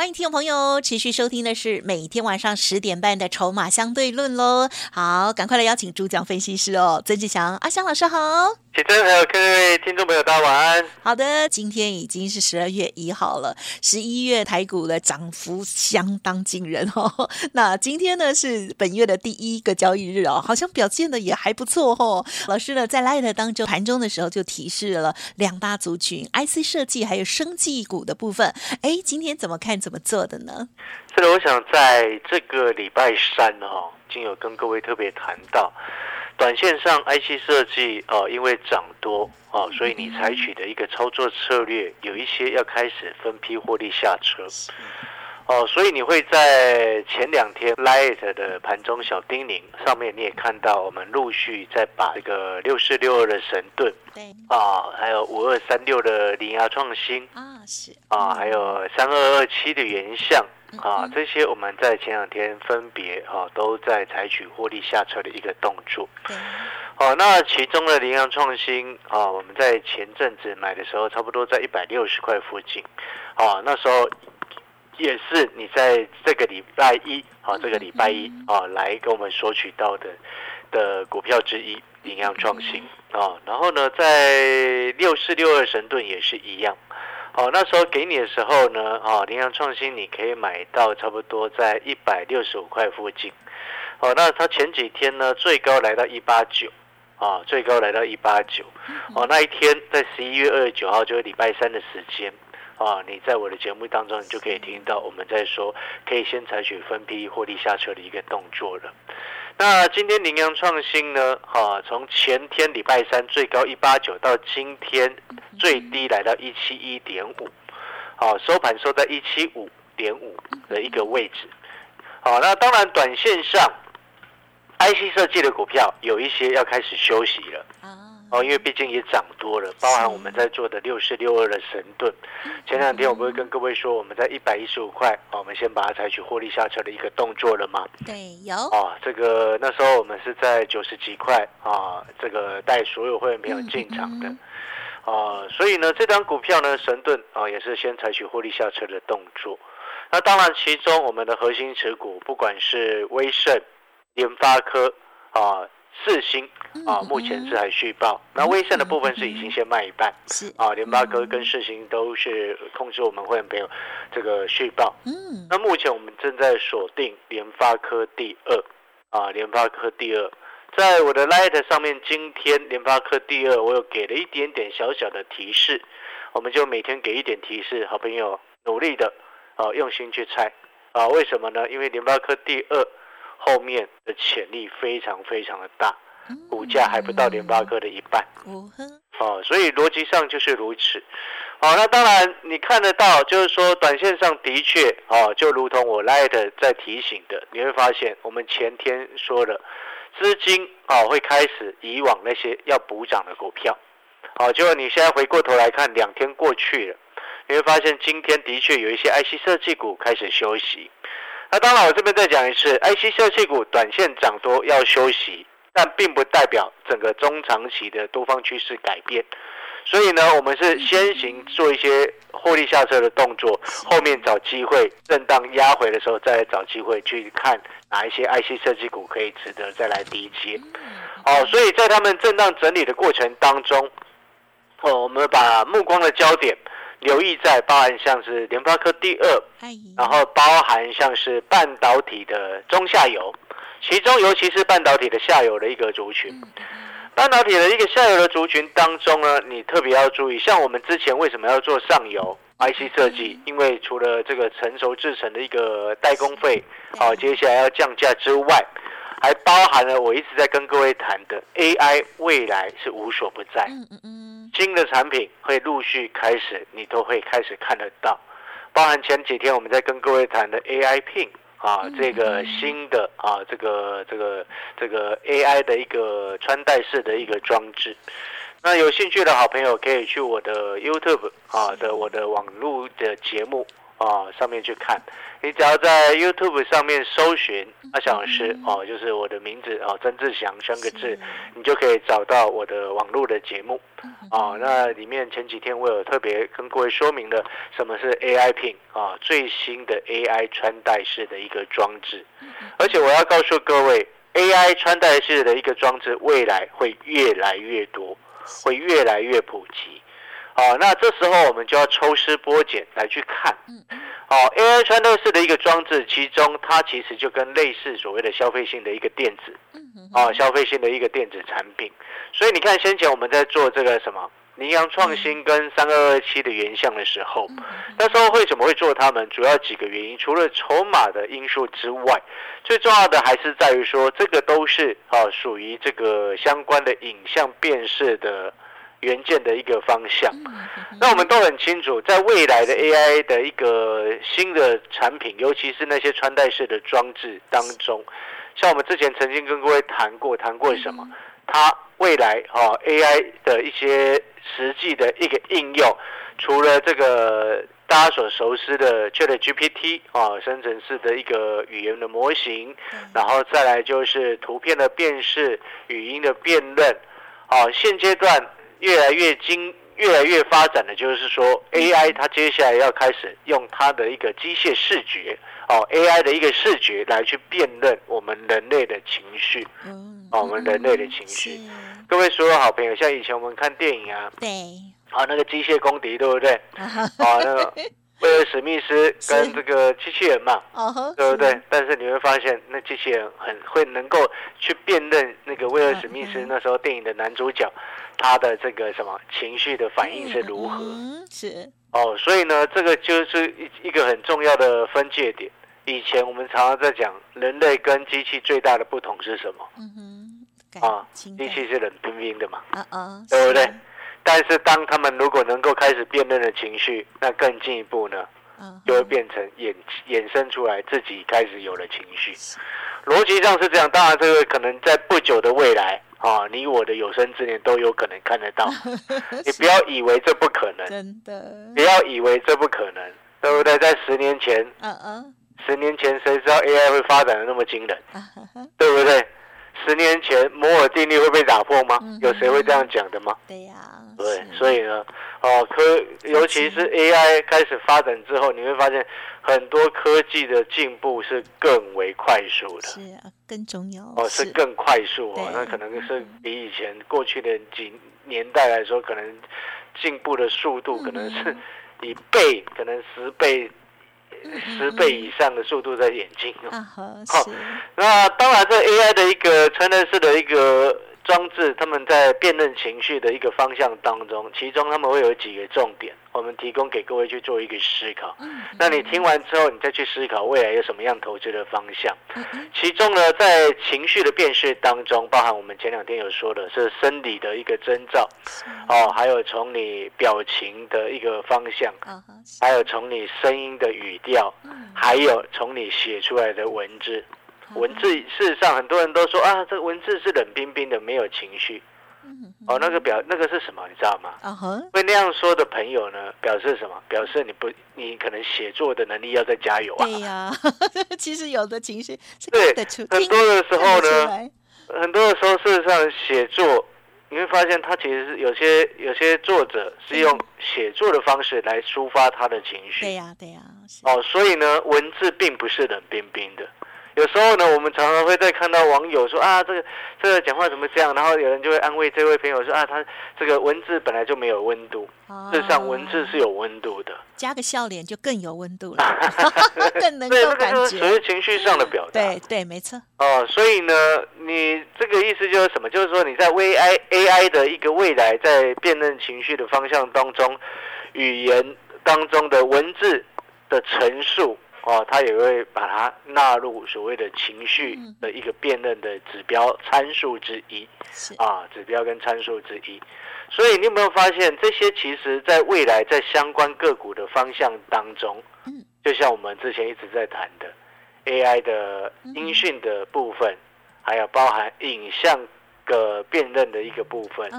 欢迎听众朋友持续收听的是每天晚上十点半的《筹码相对论》喽。好，赶快来邀请主讲分析师哦，曾志祥阿香老师好。启真还有各位听众朋友，大家晚安。好的，今天已经是十二月一号了，十一月台股的涨幅相当惊人哦。那今天呢是本月的第一个交易日哦，好像表现的也还不错哦。老师呢在 Light 当中盘中的时候就提示了两大族群 IC 设计还有生技股的部分。哎，今天怎么看怎么做的呢？是的，我想在这个礼拜三哦，经有跟各位特别谈到。短线上，IC 设计哦，因为涨多哦，所以你采取的一个操作策略，有一些要开始分批获利下车哦，所以你会在前两天 Light 的盘中小叮咛上面，你也看到我们陆续在把这个六四六二的神盾，对啊，还有五二三六的羚牙创新啊，是啊，还有三二二七的原相。啊，这些我们在前两天分别啊都在采取获利下车的一个动作。好，那其中的羚羊创新啊，我们在前阵子买的时候，差不多在一百六十块附近。啊，那时候也是你在这个礼拜一啊，这个礼拜一啊来跟我们索取到的的股票之一，羚羊创新啊。然后呢，在六四六二神盾也是一样。哦，那时候给你的时候呢，啊，羚羊创新你可以买到差不多在一百六十五块附近。哦，那它前几天呢，最高来到一八九，啊，最高来到一八九。哦，那一天在十一月二十九号，就是礼拜三的时间，啊，你在我的节目当中，你就可以听到我们在说，可以先采取分批获利下车的一个动作了。那今天羚羊创新呢？哈，从前天礼拜三最高一八九，到今天最低来到一七一点五，好，收盘收在一七五点五的一个位置。好，那当然短线上，IC 设计的股票有一些要开始休息了。哦，因为毕竟也涨多了，包含我们在做的六四六二的神盾，前两天我不会跟各位说，我们在一百一十五块，我们先把它采取获利下车的一个动作了吗？对，有。哦，这个那时候我们是在九十几块啊，这个带所有会员朋友进场的，啊，所以呢，这张股票呢，神盾啊，也是先采取获利下车的动作。那当然，其中我们的核心持股，不管是威盛、联发科啊。四星啊，目前是还续报。那微盛的部分是已经先卖一半，是啊，联发科跟四星都是控制我们会员朋友这个续报。嗯，那目前我们正在锁定联发科第二啊，联发科第二，在我的 Light 上面，今天联发科第二，我有给了一点点小小的提示，我们就每天给一点提示，好朋友努力的啊，用心去猜啊，为什么呢？因为联发科第二。后面的潜力非常非常的大，股价还不到联发科的一半，哦，所以逻辑上就是如此。好，那当然你看得到，就是说短线上的确，哦，就如同我 Light 在提醒的，你会发现我们前天说了，资金啊会开始以往那些要补涨的股票，好，结果你现在回过头来看，两天过去了，你会发现今天的确有一些 IC 设计股开始休息。那当然，我这边再讲一次，IC 设计股短线涨多要休息，但并不代表整个中长期的多方趋势改变。所以呢，我们是先行做一些获利下车的动作，后面找机会震荡压回的时候，再来找机会去看哪一些 IC 设计股可以值得再来低接。哦，所以在他们震荡整理的过程当中，哦，我们把目光的焦点。留意在包含像是联发科第二，然后包含像是半导体的中下游，其中尤其是半导体的下游的一个族群。半导体的一个下游的族群当中呢，你特别要注意，像我们之前为什么要做上游 IC 设计？因为除了这个成熟制成的一个代工费，好，接下来要降价之外，还包含了我一直在跟各位谈的 AI 未来是无所不在。新的产品会陆续开始，你都会开始看得到，包含前几天我们在跟各位谈的 AI Pin 啊，这个新的啊，这个这个这个 AI 的一个穿戴式的一个装置。那有兴趣的好朋友可以去我的 YouTube 啊的我的网络的节目啊上面去看。你只要在 YouTube 上面搜寻阿翔老师哦，就是我的名字哦，曾志祥三个字，你就可以找到我的网络的节目哦。那里面前几天我有特别跟各位说明了什么是 AI Pin 啊，最新的 AI 穿戴式的一个装置，而且我要告诉各位，AI 穿戴式的一个装置未来会越来越多，会越来越普及。哦，那这时候我们就要抽丝剥茧来去看。哦，AI 穿透式的一个装置，其中它其实就跟类似所谓的消费性的一个电子，哦，消费性的一个电子产品。所以你看，先前我们在做这个什么羚羊创新跟三二二七的原像的时候，那时候为什么会做它们？主要几个原因，除了筹码的因素之外，最重要的还是在于说，这个都是啊属于这个相关的影像辨识的。元件的一个方向，那我们都很清楚，在未来的 AI 的一个新的产品，尤其是那些穿戴式的装置当中，像我们之前曾经跟各位谈过，谈过什么？它未来啊 AI 的一些实际的一个应用，除了这个大家所熟悉的 ChatGPT 啊，生成式的一个语言的模型，然后再来就是图片的辨识、语音的辨认，啊，现阶段。越来越精，越来越发展的，就是说，AI 它接下来要开始用它的一个机械视觉，哦，AI 的一个视觉来去辨认我们人类的情绪，哦，我们人类的情绪。各位所有好朋友，像以前我们看电影啊，对，啊，那个机械公敌，对不对？啊，那个。威尔史密斯跟这个机器人嘛，对不对？但是你会发现，那机器人很会能够去辨认那个威尔史密斯那时候电影的男主角，他的这个什么情绪的反应是如何？是哦，所以呢，这个就是一一个很重要的分界点。以前我们常常在讲，人类跟机器最大的不同是什么？嗯哼，啊，机器是冷冰冰的嘛，啊啊，对不对？但是，当他们如果能够开始辨认的情绪，那更进一步呢，就会变成衍衍生出来自己开始有了情绪。逻辑上是这样，当然这个可能在不久的未来啊，你我的有生之年都有可能看得到。你不要以为这不可能，真的，不要以为这不可能，对不对？在十年前，嗯嗯，十年前谁知道 AI 会发展的那么惊人，对不对？十年前摩尔定律会被打破吗？有谁会这样讲的吗？对呀。对，所以呢，哦，科尤其是 AI 开始发展之后，你会发现很多科技的进步是更为快速的，是啊，更重要哦，是。更快速哦，那可能是比以前过去的几年代来说，可能进步的速度可能是以倍，可能十倍、十倍以上的速度在演进啊。好，那当然，这 AI 的一个成人式的一个。装置他们在辨认情绪的一个方向当中，其中他们会有几个重点，我们提供给各位去做一个思考。那你听完之后，你再去思考未来有什么样投资的方向。其中呢，在情绪的辨识当中，包含我们前两天有说的是生理的一个征兆，哦，还有从你表情的一个方向，还有从你声音的语调，还有从你写出来的文字。文字事实上，很多人都说啊，这个文字是冷冰冰的，没有情绪。哦，那个表那个是什么？你知道吗？啊会那样说的朋友呢，表示什么？表示你不，你可能写作的能力要再加油啊。对呀，其实有的情绪是对很多的时候呢，很多的时候，事实上写作你会发现，他其实是有些有些作者是用写作的方式来抒发他的情绪。对呀，对呀。哦，所以呢，文字并不是冷冰冰的。有时候呢，我们常常会在看到网友说啊，这个这个讲话怎么这样？然后有人就会安慰这位朋友说啊，他这个文字本来就没有温度，事实上文字是有温度的，加个笑脸就更有温度了，更能够感觉。属于情绪上的表达。对对，没错。哦，所以呢，你这个意思就是什么？就是说你在 V I A I 的一个未来，在辨认情绪的方向当中，语言当中的文字的陈述。哦，他也会把它纳入所谓的情绪的一个辨认的指标参数之一，啊，指标跟参数之一。所以你有没有发现，这些其实在未来在相关个股的方向当中，就像我们之前一直在谈的 AI 的音讯的部分，还有包含影像的辨认的一个部分，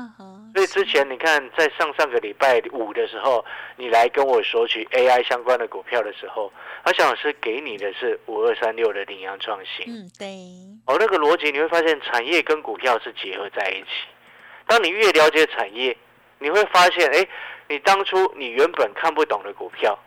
所以之前你看，在上上个礼拜五的时候，你来跟我索取 AI 相关的股票的时候，阿翔老师给你的是五二三六的羚羊创新。嗯，对。哦，那个逻辑你会发现，产业跟股票是结合在一起。当你越了解产业，你会发现，哎，你当初你原本看不懂的股票。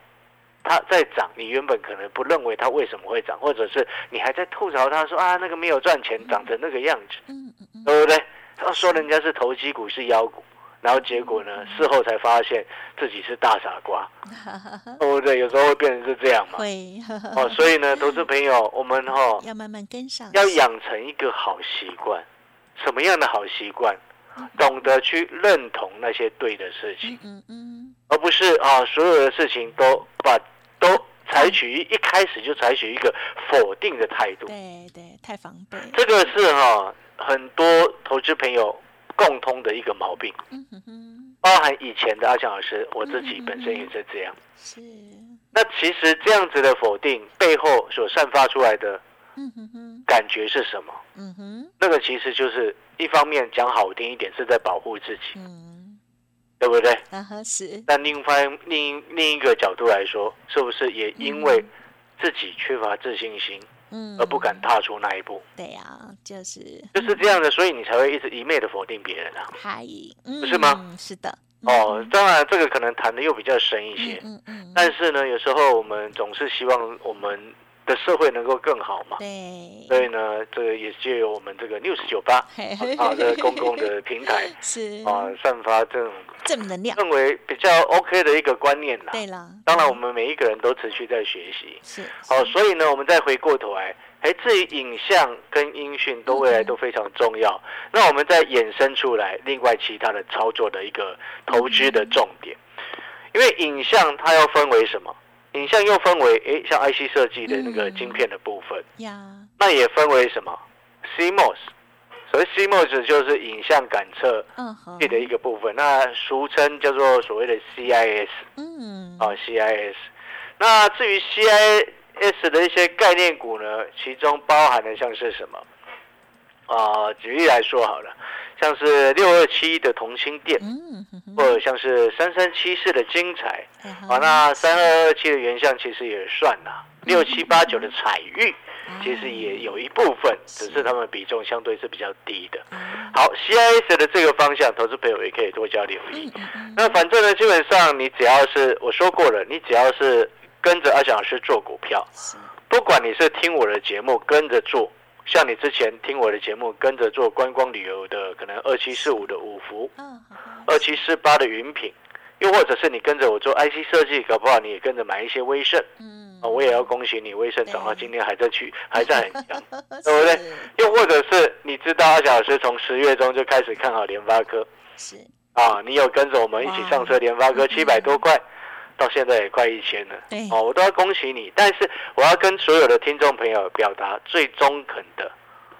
它在涨，你原本可能不认为它为什么会涨，或者是你还在吐槽它说啊那个没有赚钱，涨成那个样子，对不对？他说人家是投机股是妖股，然后结果呢事后才发现自己是大傻瓜，对不对？有时候会变成是这样嘛。会哦，所以呢，投资朋友，我们哈要慢慢跟上，要养成一个好习惯，什么样的好习惯？懂得去认同那些对的事情，嗯嗯，而不是啊所有的事情都把。都采取一开始就采取一个否定的态度，对对，太防备。这个是哈很多投资朋友共通的一个毛病，包含以前的阿强老师，我自己本身也是这样。是。那其实这样子的否定背后所散发出来的，嗯哼哼，感觉是什么？嗯哼，那个其实就是一方面讲好听一点是在保护自己，嗯。对不对？啊是。但另一方另另一个角度来说，是不是也因为自己缺乏自信心，嗯，而不敢踏出那一步？对呀，就是就是这样的，所以你才会一直一昧的否定别人啊。嗨，不是吗？是的。哦，当然这个可能谈的又比较深一些，嗯嗯。但是呢，有时候我们总是希望我们。的社会能够更好嘛？对，所以呢，这个也借由我们这个六十九八啊的公共的平台，是。啊，散发这种正能量，认为比较 OK 的一个观念啦。对了，当然我们每一个人都持续在学习，是好，所以呢，我们再回过头来，哎，至于影像跟音讯都未来都非常重要。那我们再衍生出来另外其他的操作的一个投资的重点，因为影像它要分为什么？影像又分为，诶，像 IC 设计的那个晶片的部分，那也分为什么？CMOS，所谓 CMOS 就是影像感测器的一个部分，那俗称叫做所谓的 CIS，嗯，啊 CIS。那至于 CIS 的一些概念股呢，其中包含的像是什么？啊，举例来说好了。像是六二七的同心店，或者像是三三七四的精彩，啊，那三二二七的原相其实也算呐，六七八九的彩玉，其实也有一部分，只是他们比重相对是比较低的。好，CIS 的这个方向，投资朋友也可以多加留意。那反正呢，基本上你只要是我说过了，你只要是跟着阿翔老师做股票，不管你是听我的节目跟着做。像你之前听我的节目，跟着做观光旅游的，可能二七四五的五福，二七四八的云品，又或者是你跟着我做 IC 设计，搞不好你也跟着买一些威盛，嗯，我也要恭喜你，威盛涨到今天还在去，还在很强，对不对？又或者是你知道阿小老师从十月中就开始看好联发科，是。啊，你有跟着我们一起上车联发科七百多块。到现在也快一千了，哦，我都要恭喜你。但是我要跟所有的听众朋友表达最中肯的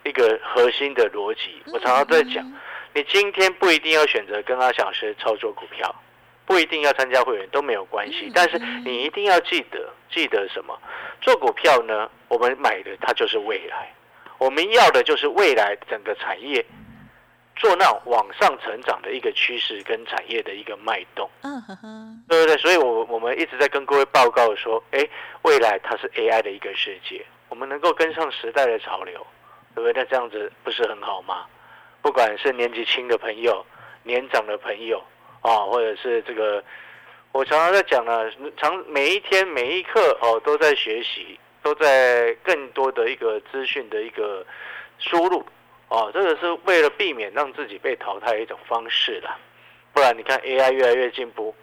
一个核心的逻辑。我常常在讲，你今天不一定要选择跟阿小师操作股票，不一定要参加会员都没有关系。但是你一定要记得，记得什么？做股票呢？我们买的它就是未来，我们要的就是未来整个产业。做那往上成长的一个趋势跟产业的一个脉动，嗯哼哼，对不对？所以，我我们一直在跟各位报告说，哎，未来它是 AI 的一个世界，我们能够跟上时代的潮流，对不对？那这样子不是很好吗？不管是年纪轻的朋友、年长的朋友啊，或者是这个，我常常在讲呢，常每一天每一刻哦，都在学习，都在更多的一个资讯的一个输入。哦，这个是为了避免让自己被淘汰的一种方式啦，不然你看 AI 越来越进步。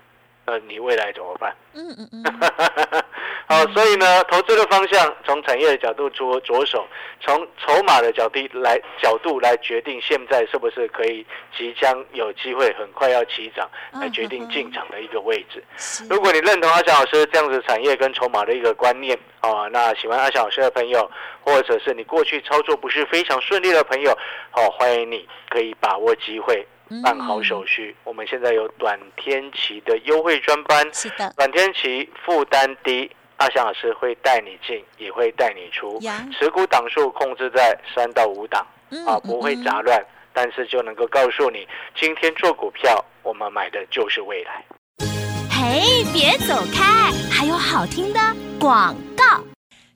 那你未来怎么办？嗯嗯嗯。好，所以呢，投资的方向从产业的角度着着手，从筹码的角度来角度来决定现在是不是可以即将有机会很快要起涨，来决定进场的一个位置。如果你认同阿翔老师这样子产业跟筹码的一个观念啊，那喜欢阿翔老师的朋友，或者是你过去操作不是非常顺利的朋友，好，欢迎你可以把握机会。办好手续，我们现在有短天期的优惠专班，是的，短天期负担低，阿翔老师会带你进，也会带你出，持股档数控制在三到五档，啊，不会杂乱，但是就能够告诉你，今天做股票，我们买的就是未来。嘿，别走开，还有好听的广告。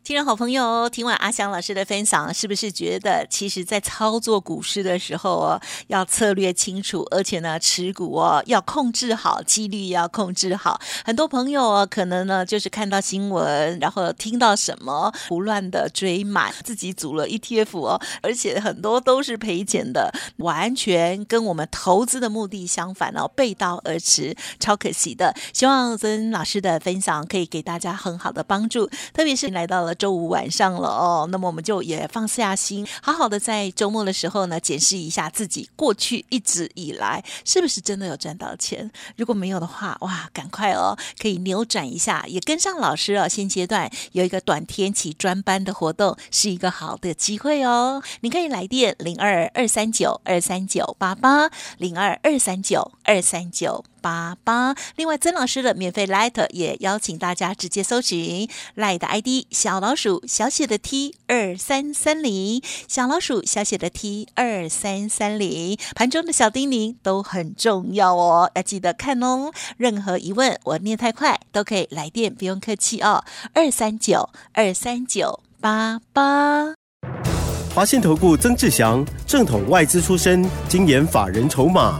听众好朋友，听完阿香老师的分享，是不是觉得其实，在操作股市的时候哦，要策略清楚，而且呢，持股哦要控制好，纪律要控制好。很多朋友哦，可能呢就是看到新闻，然后听到什么，胡乱的追买，自己组了 ETF 哦，而且很多都是赔钱的，完全跟我们投资的目的相反哦，背道而驰，超可惜的。希望曾老师的分享可以给大家很好的帮助，特别是来到了。周五晚上了哦，那么我们就也放下心，好好的在周末的时候呢，检视一下自己过去一直以来是不是真的有赚到钱。如果没有的话，哇，赶快哦，可以扭转一下，也跟上老师哦。现阶段有一个短天期专班的活动，是一个好的机会哦。你可以来电零二二三九二三九八八零二二三九二三九。八八，另外曾老师的免费 Light 也邀请大家直接搜寻 Light 的 ID 小老鼠小写的 T 二三三零，小老鼠小写的 T 二三三零，盘中的小叮咛都很重要哦，要记得看哦。任何疑问我念太快都可以来电，不用客气哦。二三九二三九八八，华信投顾曾志祥，正统外资出身，精研法人筹码。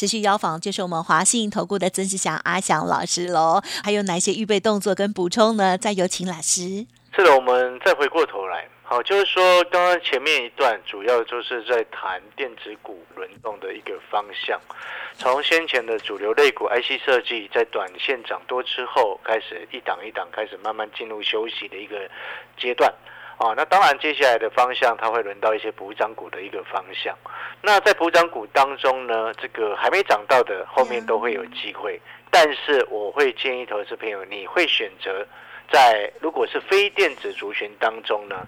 持续邀访就是我们华信投顾的曾志祥阿祥老师喽，还有哪些预备动作跟补充呢？再有请老师。是的，我们再回过头来，好，就是说刚刚前面一段主要就是在谈电子股轮动的一个方向，从先前的主流类股 IC 设计在短线涨多之后，开始一档一档开始慢慢进入休息的一个阶段。哦，那当然，接下来的方向它会轮到一些补涨股的一个方向。那在补涨股当中呢，这个还没涨到的，后面都会有机会。但是我会建议投资朋友，你会选择在如果是非电子族群当中呢？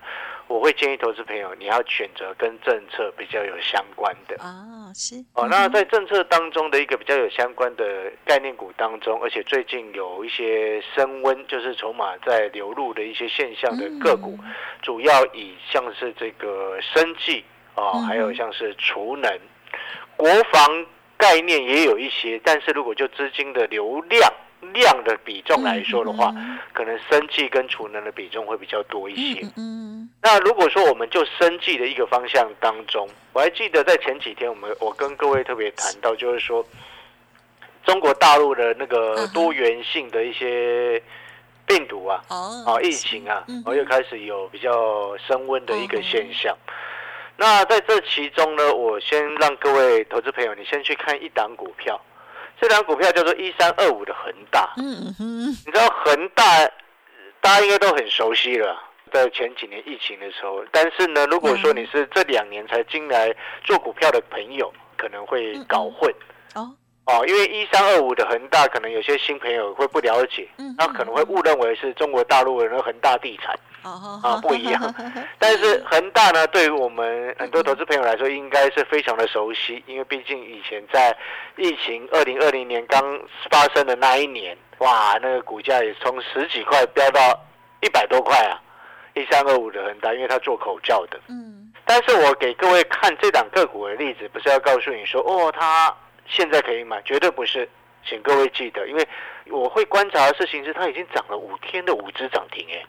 我会建议投资朋友，你要选择跟政策比较有相关的啊，是哦。那在政策当中的一个比较有相关的概念股当中，而且最近有一些升温，就是筹码在流入的一些现象的个股，主要以像是这个生技啊，还有像是储能、国防概念也有一些，但是如果就资金的流量。量的比重来说的话，可能生计跟储能的比重会比较多一些。嗯，那如果说我们就生计的一个方向当中，我还记得在前几天，我们我跟各位特别谈到，就是说中国大陆的那个多元性的一些病毒啊，哦，疫情啊，然后又开始有比较升温的一个现象。那在这其中呢，我先让各位投资朋友，你先去看一档股票。这张股票叫做一三二五的恒大，嗯哼，你知道恒大，大家应该都很熟悉了，在前几年疫情的时候。但是呢，如果说你是这两年才进来做股票的朋友，可能会搞混哦。哦，因为一三二五的恒大，可能有些新朋友会不了解，那可能会误认为是中国大陆的那恒大地产。啊，不一样。但是恒大呢，对于我们很多投资朋友来说，应该是非常的熟悉，因为毕竟以前在疫情二零二零年刚发生的那一年，哇，那个股价也从十几块飙到一百多块啊，一三二五的恒大，因为它做口罩的。嗯。但是我给各位看这档个股的例子，不是要告诉你说，哦，它现在可以买，绝对不是，请各位记得，因为我会观察的事情是，它已经涨了五天的五只涨停，哎。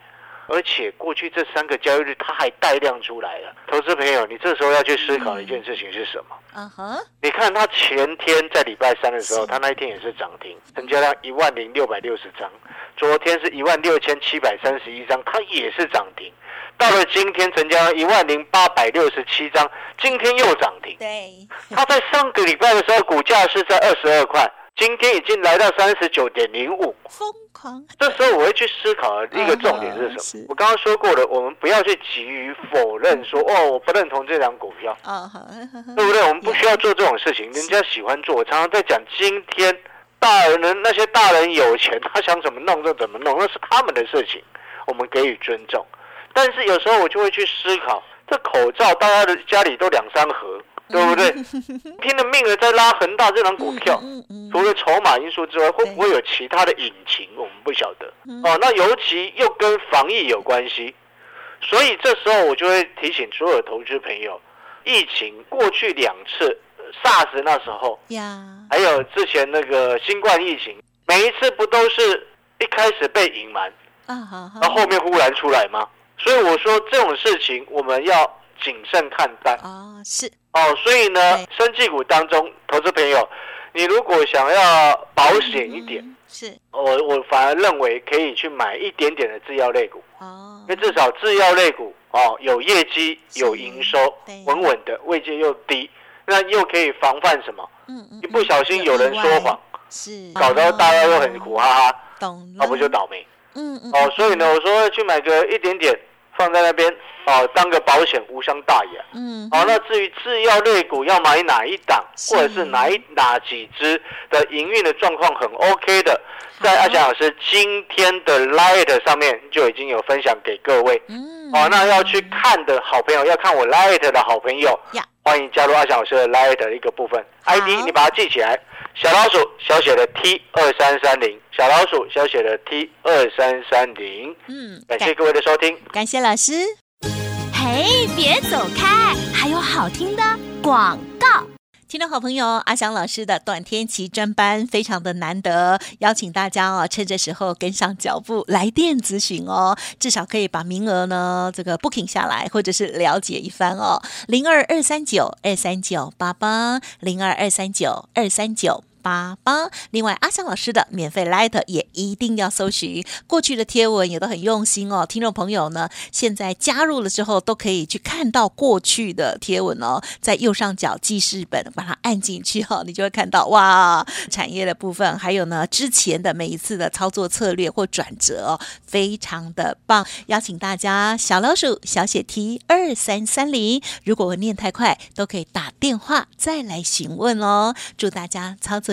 而且过去这三个交易日，它还带量出来了。投资朋友，你这时候要去思考一件事情是什么？嗯哼，你看它前天在礼拜三的时候，它那一天也是涨停，成交量一万零六百六十张。昨天是一万六千七百三十一张，它也是涨停。到了今天，成交量一万零八百六十七张，今天又涨停。对，它在上个礼拜的时候，股价是在二十二块。今天已经来到三十九点零五，疯狂。这时候我会去思考一个重点是什么？我刚刚说过了，我们不要去急于否认说哦，我不认同这张股票啊，对不对？我们不需要做这种事情，人家喜欢做。我常常在讲，今天大人那些大人有钱，他想怎么弄就怎么弄，那是他们的事情，我们给予尊重。但是有时候我就会去思考，这口罩大家的家里都两三盒，对不对？拼了命的在拉恒大这张股票，除了筹码因素之外，会不会有其他的隐情？我们不晓得。哦，那尤其又跟防疫有关系，所以这时候我就会提醒所有投资朋友，疫情过去两次。SARS 那时候呀，还有之前那个新冠疫情，每一次不都是一开始被隐瞒啊，那后面忽然出来吗？所以我说这种事情我们要谨慎看待。啊，是。哦，所以呢，生技股当中，投资朋友，你如果想要保险一点，是，我我反而认为可以去买一点点的制药类股。哦，因为至少制药类股哦有业绩有营收，稳稳的，位阶又低。那又可以防范什么？嗯嗯，一不小心有人说谎，是。搞到大家都很苦哈哈，懂，那不就倒霉？嗯嗯，哦，所以呢，我说去买个一点点放在那边，哦，当个保险无伤大雅。嗯，好，那至于制药类股要买哪一档，或者是哪一哪几只的营运的状况很 OK 的，在阿翔老师今天的 Light 上面就已经有分享给各位。嗯，哦，那要去看的好朋友，要看我 Light 的好朋友。欢迎加入阿翔老师的 Light 的一个部分，ID 你把它记起来，小老鼠小写的 T 二三三零，小老鼠小写的 T 二三三零。嗯，感谢各位的收听，感谢老师。嘿，别走开，还有好听的广告。听众好朋友，阿翔老师的短天期专班非常的难得，邀请大家哦，趁这时候跟上脚步来电咨询哦，至少可以把名额呢这个 booking 下来，或者是了解一番哦，零二二三九二三九八八，零二二三九二三九。八八，另外阿香老师的免费 Light 也一定要搜寻，过去的贴文也都很用心哦。听众朋友呢，现在加入了之后，都可以去看到过去的贴文哦，在右上角记事本把它按进去哈，你就会看到哇，产业的部分，还有呢之前的每一次的操作策略或转折哦，非常的棒。邀请大家小老鼠小写 T 二三三零，如果我念太快，都可以打电话再来询问哦。祝大家操作。